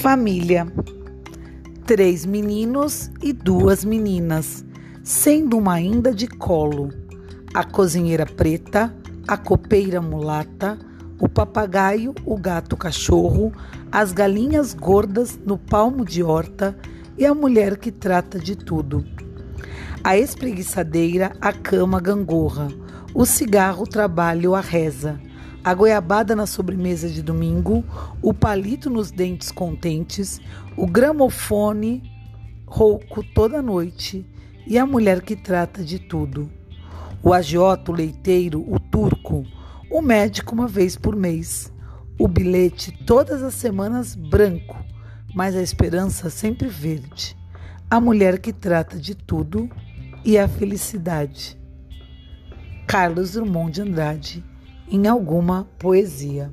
Família: três meninos e duas meninas, sendo uma ainda de colo. A cozinheira preta, a copeira mulata, o papagaio, o gato cachorro, as galinhas gordas no palmo de horta e a mulher que trata de tudo. A espreguiçadeira, a cama gangorra, o cigarro, o trabalho, a reza a goiabada na sobremesa de domingo, o palito nos dentes contentes, o gramofone rouco toda noite e a mulher que trata de tudo. O agiota, o leiteiro, o turco, o médico uma vez por mês, o bilhete todas as semanas branco, mas a esperança sempre verde. A mulher que trata de tudo e a felicidade. Carlos Drummond de Andrade em alguma poesia.